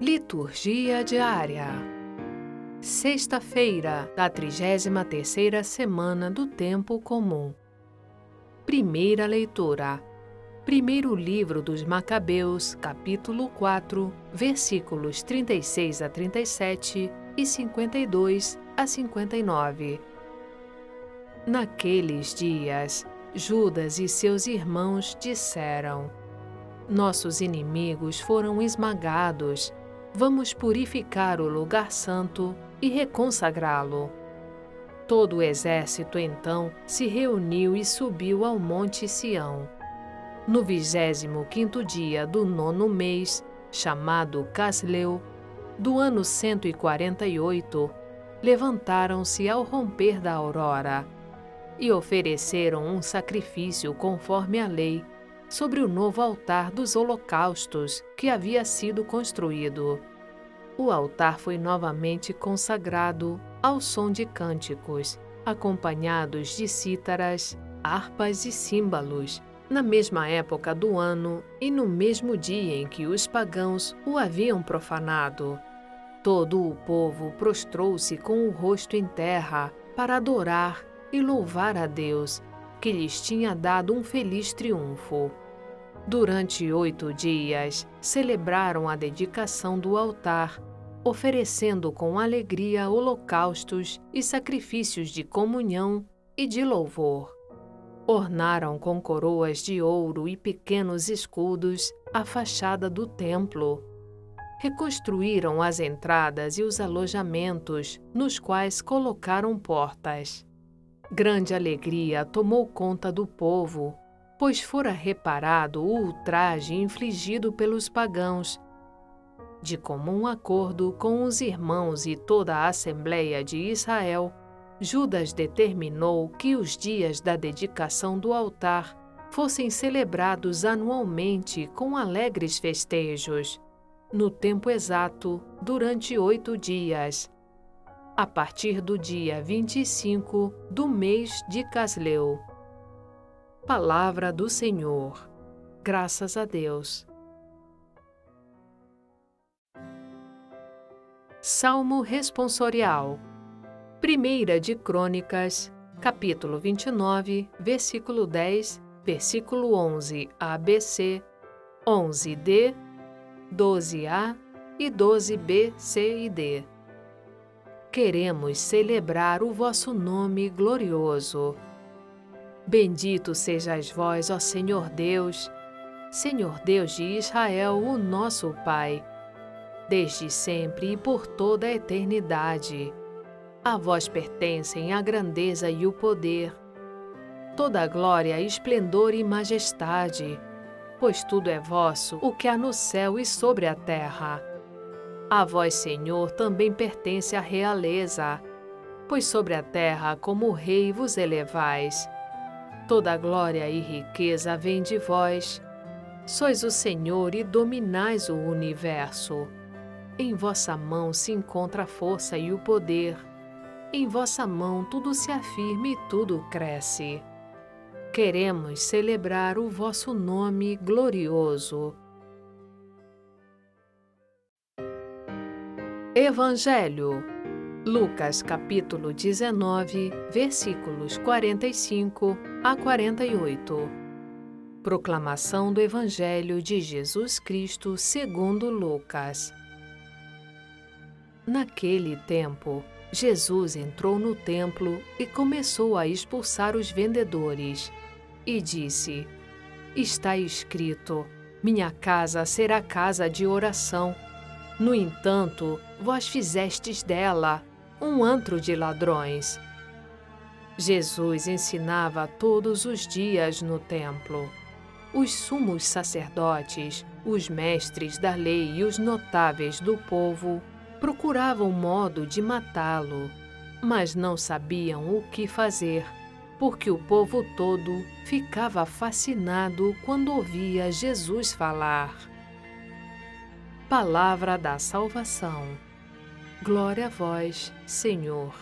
Liturgia diária. Sexta-feira da 33ª semana do tempo comum. Primeira leitura. Primeiro livro dos Macabeus, capítulo 4, versículos 36 a 37 e 52 a 59. Naqueles dias, Judas e seus irmãos disseram: Nossos inimigos foram esmagados vamos purificar o lugar santo e reconsagrá-lo. Todo o exército então se reuniu e subiu ao monte Sião. No vigésimo quinto dia do nono mês, chamado Casleu, do ano 148, levantaram-se ao romper da aurora e ofereceram um sacrifício conforme a lei sobre o novo altar dos holocaustos que havia sido construído. O altar foi novamente consagrado ao som de cânticos, acompanhados de cítaras, harpas e símbolos, na mesma época do ano e no mesmo dia em que os pagãos o haviam profanado. Todo o povo prostrou-se com o rosto em terra para adorar e louvar a Deus que lhes tinha dado um feliz triunfo. Durante oito dias, celebraram a dedicação do altar, oferecendo com alegria holocaustos e sacrifícios de comunhão e de louvor. Ornaram com coroas de ouro e pequenos escudos a fachada do templo. Reconstruíram as entradas e os alojamentos, nos quais colocaram portas. Grande alegria tomou conta do povo, pois fora reparado o ultraje infligido pelos pagãos. De comum acordo com os irmãos e toda a Assembleia de Israel, Judas determinou que os dias da dedicação do altar fossem celebrados anualmente com alegres festejos, no tempo exato, durante oito dias a partir do dia 25 do mês de Casleu. Palavra do Senhor. Graças a Deus. Salmo responsorial. Primeira de Crônicas, capítulo 29, versículo 10, versículo 11 ABC, 11D, 12A e 12B, C e D queremos celebrar o vosso nome glorioso. Bendito sejais vós, ó Senhor Deus, Senhor Deus de Israel, o nosso Pai, desde sempre e por toda a eternidade. A vós pertencem a grandeza e o poder, toda a glória, esplendor e majestade, pois tudo é vosso, o que há no céu e sobre a terra. A vós, Senhor, também pertence a realeza, pois sobre a terra como rei vos elevais. Toda glória e riqueza vem de vós. Sois o Senhor e dominais o universo. Em vossa mão se encontra a força e o poder. Em vossa mão tudo se afirma e tudo cresce. Queremos celebrar o vosso nome glorioso Evangelho. Lucas capítulo 19, versículos 45 a 48. Proclamação do Evangelho de Jesus Cristo segundo Lucas. Naquele tempo, Jesus entrou no templo e começou a expulsar os vendedores. E disse: Está escrito: Minha casa será casa de oração no entanto, vós fizestes dela um antro de ladrões. Jesus ensinava todos os dias no templo. Os sumos sacerdotes, os mestres da lei e os notáveis do povo procuravam modo de matá-lo, mas não sabiam o que fazer, porque o povo todo ficava fascinado quando ouvia Jesus falar. Palavra da salvação. Glória a vós, Senhor.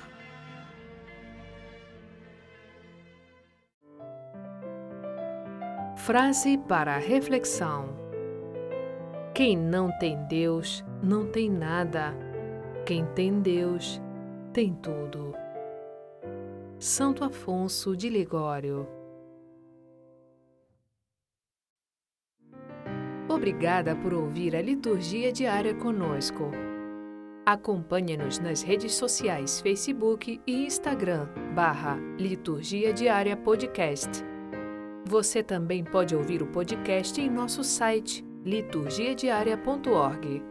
Frase para reflexão: Quem não tem Deus não tem nada. Quem tem Deus, tem tudo. Santo Afonso de Ligório Obrigada por ouvir a liturgia diária conosco. Acompanhe-nos nas redes sociais Facebook e Instagram, barra Liturgia Diária Podcast. Você também pode ouvir o podcast em nosso site liturgiadiaria.org.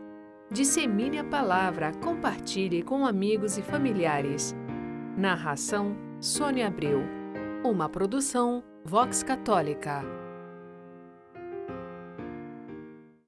Dissemine a palavra, compartilhe com amigos e familiares. Narração Sônia Abreu. Uma produção Vox Católica.